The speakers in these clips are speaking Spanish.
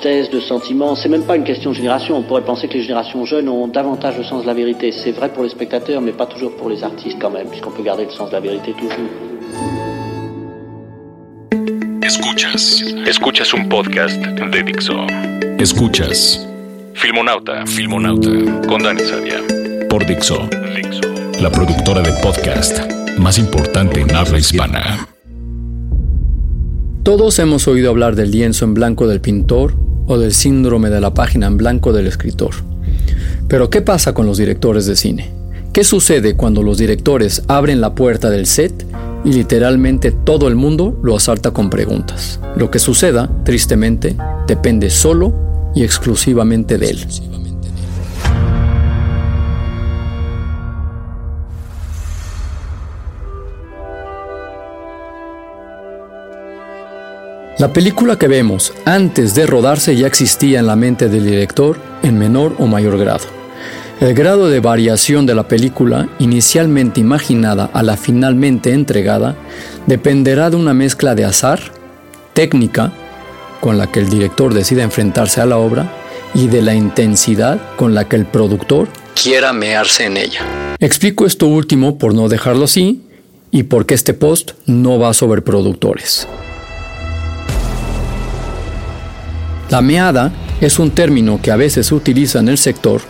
De justesse, de sentiment. C'est même pas une question de génération. On pourrait penser que les générations jeunes ont davantage le sens de la vérité. C'est vrai pour les spectateurs, mais pas toujours pour les artistes quand même, puisqu'on peut garder le sens de la vérité toujours. Escuchas. Escuchas un podcast de Dixo. Escuchas. Filmonauta. Filmonauta. Con Dani Sadia. Por Dixo. Dixo. La productora de podcast más importante en habla hispana. Todos hemos oído hablar del lienzo en blanco del pintor o del síndrome de la página en blanco del escritor. Pero ¿qué pasa con los directores de cine? ¿Qué sucede cuando los directores abren la puerta del set y literalmente todo el mundo lo asalta con preguntas? Lo que suceda, tristemente, depende solo y exclusivamente de él. La película que vemos antes de rodarse ya existía en la mente del director en menor o mayor grado. El grado de variación de la película, inicialmente imaginada a la finalmente entregada, dependerá de una mezcla de azar, técnica, con la que el director decida enfrentarse a la obra, y de la intensidad con la que el productor quiera mearse en ella. Explico esto último por no dejarlo así y porque este post no va sobre productores. La meada es un término que a veces se utiliza en el sector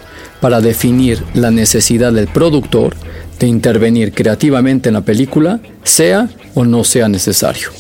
para definir la necesidad del productor de intervenir creativamente en la película, sea o no sea necesario.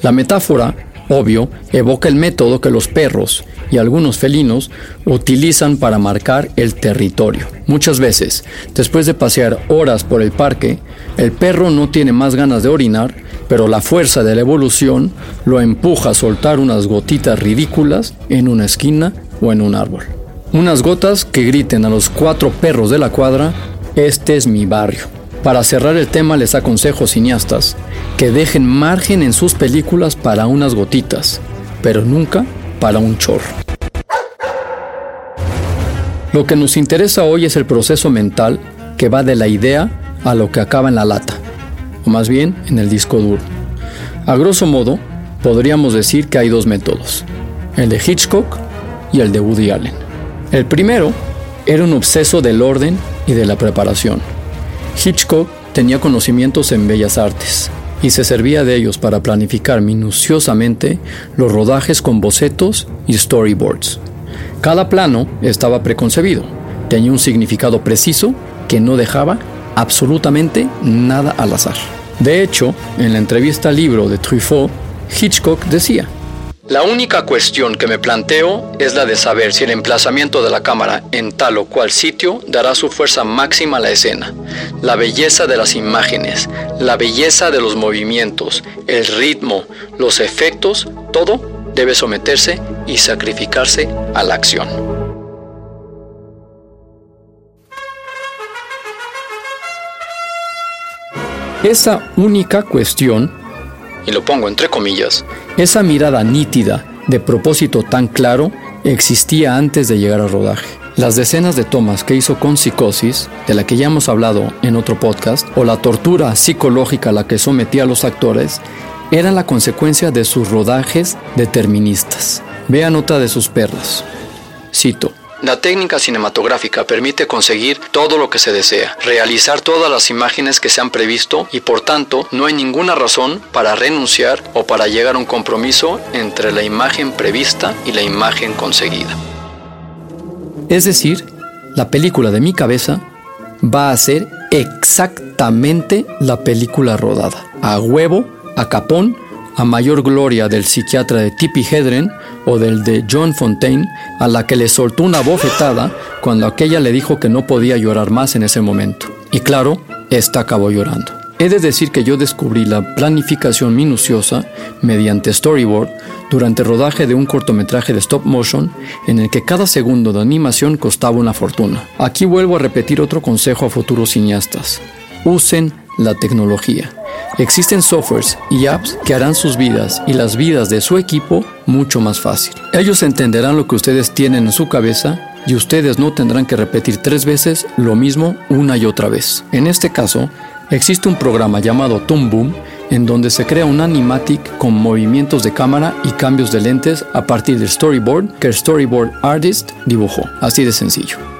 La metáfora, obvio, evoca el método que los perros y algunos felinos utilizan para marcar el territorio. Muchas veces, después de pasear horas por el parque, el perro no tiene más ganas de orinar pero la fuerza de la evolución lo empuja a soltar unas gotitas ridículas en una esquina o en un árbol. Unas gotas que griten a los cuatro perros de la cuadra, este es mi barrio. Para cerrar el tema les aconsejo cineastas que dejen margen en sus películas para unas gotitas, pero nunca para un chorro. Lo que nos interesa hoy es el proceso mental que va de la idea a lo que acaba en la lata o más bien en el disco duro. A grosso modo, podríamos decir que hay dos métodos, el de Hitchcock y el de Woody Allen. El primero era un obseso del orden y de la preparación. Hitchcock tenía conocimientos en bellas artes y se servía de ellos para planificar minuciosamente los rodajes con bocetos y storyboards. Cada plano estaba preconcebido, tenía un significado preciso que no dejaba absolutamente nada al azar. De hecho, en la entrevista al libro de Truffaut, Hitchcock decía, la única cuestión que me planteo es la de saber si el emplazamiento de la cámara en tal o cual sitio dará su fuerza máxima a la escena. La belleza de las imágenes, la belleza de los movimientos, el ritmo, los efectos, todo debe someterse y sacrificarse a la acción. Esa única cuestión, y lo pongo entre comillas, esa mirada nítida, de propósito tan claro, existía antes de llegar al rodaje. Las decenas de tomas que hizo con psicosis, de la que ya hemos hablado en otro podcast, o la tortura psicológica a la que sometía a los actores, eran la consecuencia de sus rodajes deterministas. Vea nota de sus perlas. Cito. La técnica cinematográfica permite conseguir todo lo que se desea, realizar todas las imágenes que se han previsto y por tanto no hay ninguna razón para renunciar o para llegar a un compromiso entre la imagen prevista y la imagen conseguida. Es decir, la película de mi cabeza va a ser exactamente la película rodada. A huevo, a capón, a mayor gloria del psiquiatra de Tippi Hedren o del de John Fontaine, a la que le soltó una bofetada cuando aquella le dijo que no podía llorar más en ese momento. Y claro, esta acabó llorando. He de decir que yo descubrí la planificación minuciosa mediante storyboard durante el rodaje de un cortometraje de stop motion en el que cada segundo de animación costaba una fortuna. Aquí vuelvo a repetir otro consejo a futuros cineastas. Usen la tecnología. Existen softwares y apps que harán sus vidas y las vidas de su equipo mucho más fácil. Ellos entenderán lo que ustedes tienen en su cabeza y ustedes no tendrán que repetir tres veces lo mismo una y otra vez. En este caso, Existe un programa llamado Toon Boom en donde se crea un animatic con movimientos de cámara y cambios de lentes a partir del storyboard que el storyboard artist dibujó. Así de sencillo.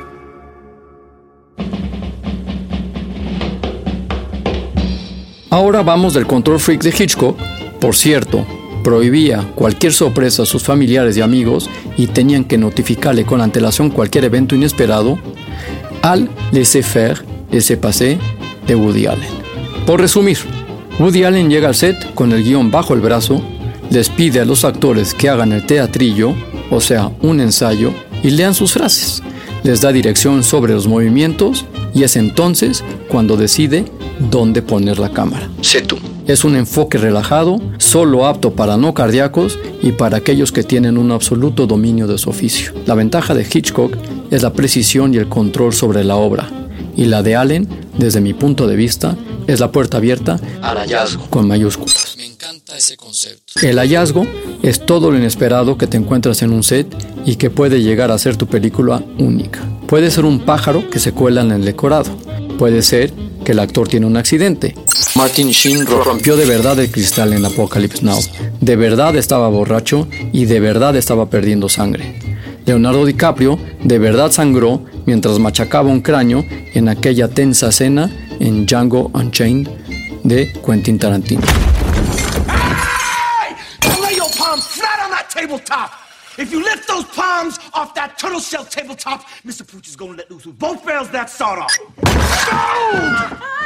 Ahora vamos del control freak de Hitchcock. Por cierto, prohibía cualquier sorpresa a sus familiares y amigos y tenían que notificarle con antelación cualquier evento inesperado, al laissez-faire, laissez-passer de Woody Allen. Por resumir, Woody Allen llega al set con el guion bajo el brazo, les pide a los actores que hagan el teatrillo, o sea, un ensayo, y lean sus frases. Les da dirección sobre los movimientos y es entonces cuando decide dónde poner la cámara. Sé tú. Es un enfoque relajado, solo apto para no cardíacos y para aquellos que tienen un absoluto dominio de su oficio. La ventaja de Hitchcock es la precisión y el control sobre la obra, y la de Allen, desde mi punto de vista, es la puerta abierta al hallazgo con mayúsculas. Me encanta ese concepto. El hallazgo es todo lo inesperado que te encuentras en un set y que puede llegar a ser tu película única. Puede ser un pájaro que se cuela en el decorado. Puede ser que el actor tiene un accidente. Martin Sheen rompió de verdad el cristal en Apocalypse Now. De verdad estaba borracho y de verdad estaba perdiendo sangre. Leonardo DiCaprio de verdad sangró mientras machacaba un cráneo en aquella tensa escena en Django Unchained de Quentin Tarantino. Hey! If you lift those palms off that turtle shell tabletop, Mr. Pooch is gonna let loose with both barrels that sawed off. Go!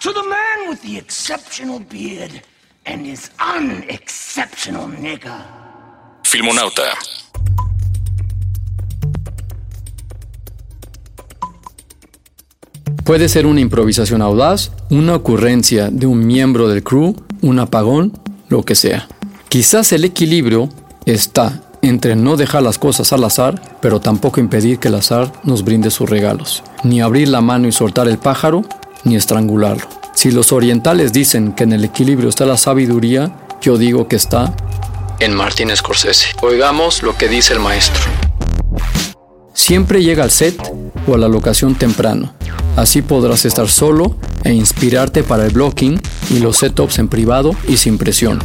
To the man with the exceptional beard and his unexceptional nigger. Filmonauta. Puede ser una improvisación audaz, una ocurrencia de un miembro del crew, un apagón, lo que sea. Quizás el equilibrio está entre no dejar las cosas al azar, pero tampoco impedir que el azar nos brinde sus regalos. Ni abrir la mano y soltar el pájaro, ni estrangularlo. Si los orientales dicen que en el equilibrio está la sabiduría, yo digo que está en Martin Scorsese. Oigamos lo que dice el maestro. Siempre llega al set o a la locación temprano. Así podrás estar solo e inspirarte para el blocking y los setups en privado y sin presión.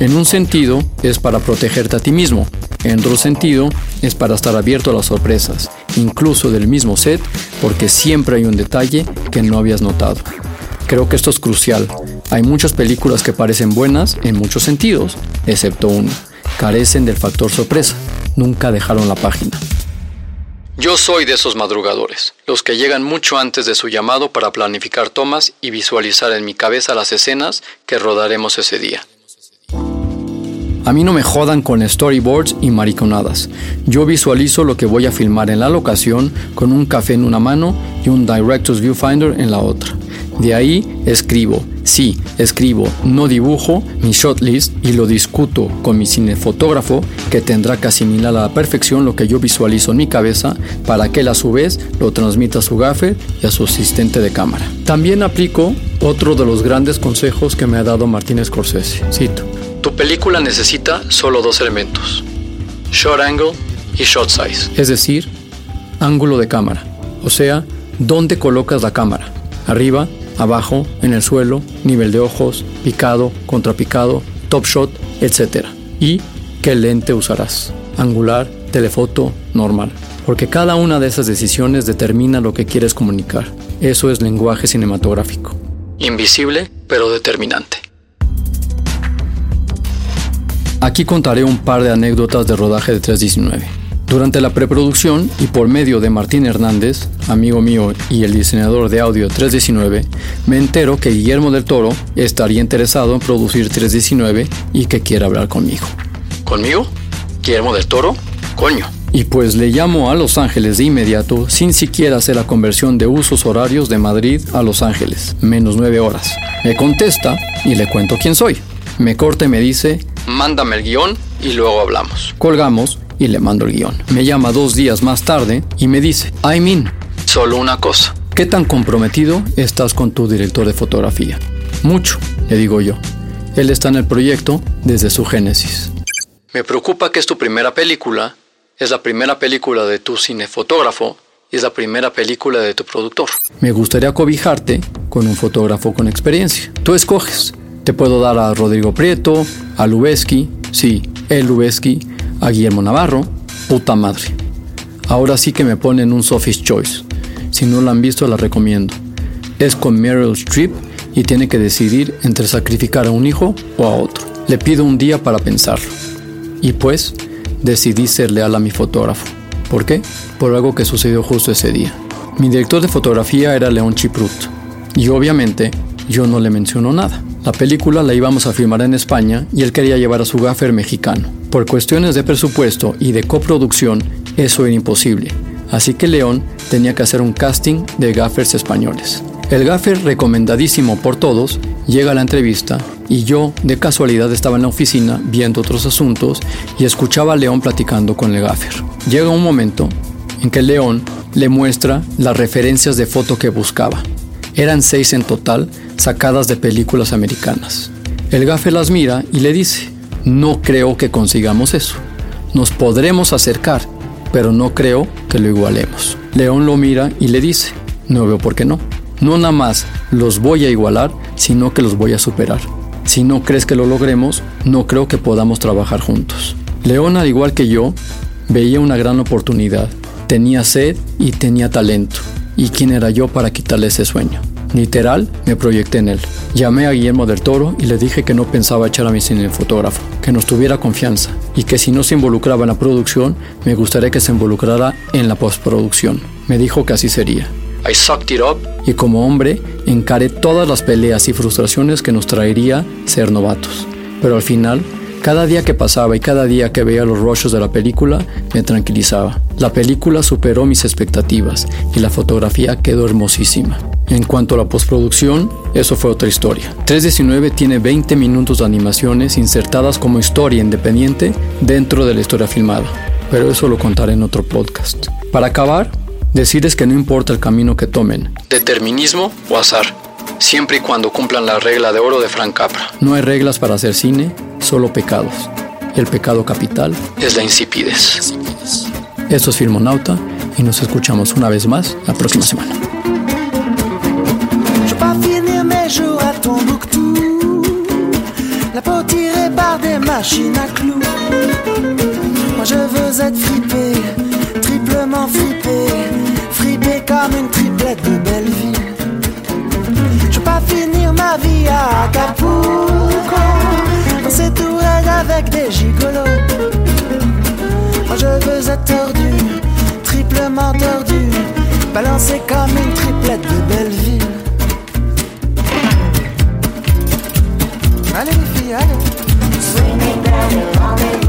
En un sentido es para protegerte a ti mismo, en otro sentido es para estar abierto a las sorpresas, incluso del mismo set, porque siempre hay un detalle que no habías notado. Creo que esto es crucial. Hay muchas películas que parecen buenas en muchos sentidos, excepto una. Carecen del factor sorpresa. Nunca dejaron la página. Yo soy de esos madrugadores, los que llegan mucho antes de su llamado para planificar tomas y visualizar en mi cabeza las escenas que rodaremos ese día. A mí no me jodan con storyboards y mariconadas. Yo visualizo lo que voy a filmar en la locación con un café en una mano y un Director's Viewfinder en la otra. De ahí escribo, sí, escribo, no dibujo mi shot list y lo discuto con mi cinefotógrafo que tendrá que asimilar a la perfección lo que yo visualizo en mi cabeza para que él a su vez lo transmita a su gaffer y a su asistente de cámara. También aplico otro de los grandes consejos que me ha dado Martínez Scorsese. Cito. Tu película necesita solo dos elementos, short angle y shot size. Es decir, ángulo de cámara, o sea, dónde colocas la cámara, arriba, abajo, en el suelo, nivel de ojos, picado, contrapicado, top shot, etc. Y qué lente usarás, angular, telefoto, normal. Porque cada una de esas decisiones determina lo que quieres comunicar. Eso es lenguaje cinematográfico. Invisible, pero determinante. Aquí contaré un par de anécdotas de rodaje de 319. Durante la preproducción y por medio de Martín Hernández, amigo mío y el diseñador de audio 319, me entero que Guillermo del Toro estaría interesado en producir 319 y que quiere hablar conmigo. ¿Conmigo? ¿Guillermo del Toro? Coño. Y pues le llamo a Los Ángeles de inmediato sin siquiera hacer la conversión de usos horarios de Madrid a Los Ángeles, menos nueve horas. Me contesta y le cuento quién soy. Me corta y me dice, mándame el guion y luego hablamos. Colgamos y le mando el guion. Me llama dos días más tarde y me dice, I mean, solo una cosa. ¿Qué tan comprometido estás con tu director de fotografía? Mucho, le digo yo. Él está en el proyecto desde su génesis. Me preocupa que es tu primera película, es la primera película de tu cinefotógrafo y es la primera película de tu productor. Me gustaría cobijarte con un fotógrafo con experiencia. Tú escoges. Te puedo dar a Rodrigo Prieto, a Lubeski, sí, el Lubeski, a Guillermo Navarro, puta madre. Ahora sí que me ponen un Sophie's Choice. Si no la han visto, la recomiendo. Es con Meryl Streep y tiene que decidir entre sacrificar a un hijo o a otro. Le pido un día para pensarlo. Y pues, decidí ser leal a mi fotógrafo. ¿Por qué? Por algo que sucedió justo ese día. Mi director de fotografía era León Chiprut. Y obviamente, yo no le menciono nada. La película la íbamos a filmar en España y él quería llevar a su gaffer mexicano. Por cuestiones de presupuesto y de coproducción, eso era imposible, así que León tenía que hacer un casting de gaffers españoles. El gaffer, recomendadísimo por todos, llega a la entrevista y yo, de casualidad, estaba en la oficina viendo otros asuntos y escuchaba a León platicando con el gaffer. Llega un momento en que León le muestra las referencias de foto que buscaba. Eran seis en total, sacadas de películas americanas. El gaffer las mira y le dice, no creo que consigamos eso. Nos podremos acercar, pero no creo que lo igualemos. León lo mira y le dice, no veo por qué no. No nada más los voy a igualar, sino que los voy a superar. Si no crees que lo logremos, no creo que podamos trabajar juntos. León, al igual que yo, veía una gran oportunidad. Tenía sed y tenía talento. ¿Y quién era yo para quitarle ese sueño? Literal, me proyecté en él. Llamé a Guillermo del Toro y le dije que no pensaba echar a mi fotógrafo, que nos tuviera confianza y que si no se involucraba en la producción, me gustaría que se involucrara en la postproducción. Me dijo que así sería. I sucked it up y como hombre encaré todas las peleas y frustraciones que nos traería ser novatos. Pero al final cada día que pasaba y cada día que veía los rollos de la película me tranquilizaba. La película superó mis expectativas y la fotografía quedó hermosísima. En cuanto a la postproducción, eso fue otra historia. 319 tiene 20 minutos de animaciones insertadas como historia independiente dentro de la historia filmada, pero eso lo contaré en otro podcast. Para acabar, decirles que no importa el camino que tomen, determinismo o azar, siempre y cuando cumplan la regla de oro de Frank Capra. No hay reglas para hacer cine, solo pecados. El pecado capital es la insipidez. Esto es Filmonauta y nos escuchamos una vez más la próxima semana. La peau tirée par des machines à clous. Moi je veux être fripé, à Acapulco Danser tout avec des gigolos. Moi je veux être tordu, triplement tordu Balancé comme une triplette de Belleville. Allez les filles, allez. down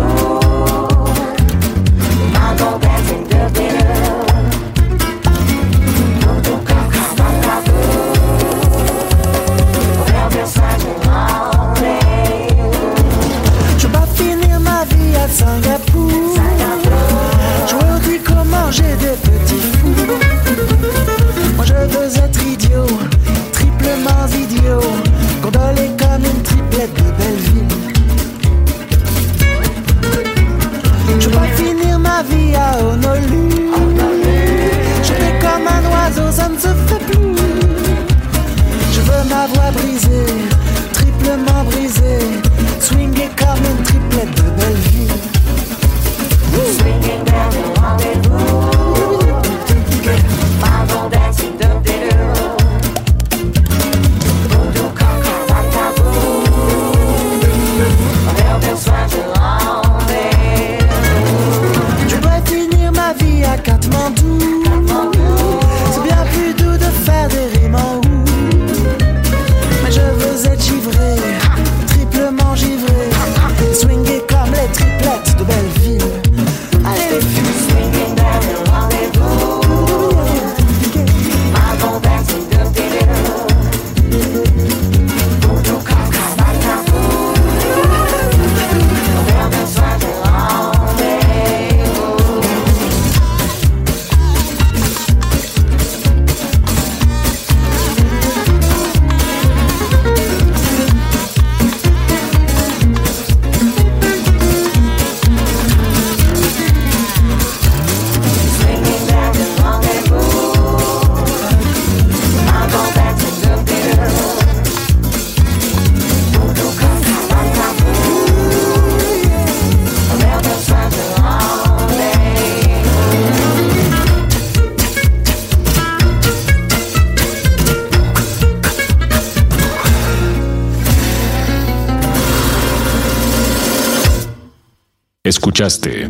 Escuchaste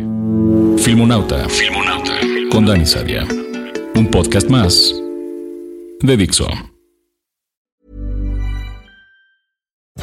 Filmonauta, Filmonauta con Dani Sadia. Un podcast más de Dixo.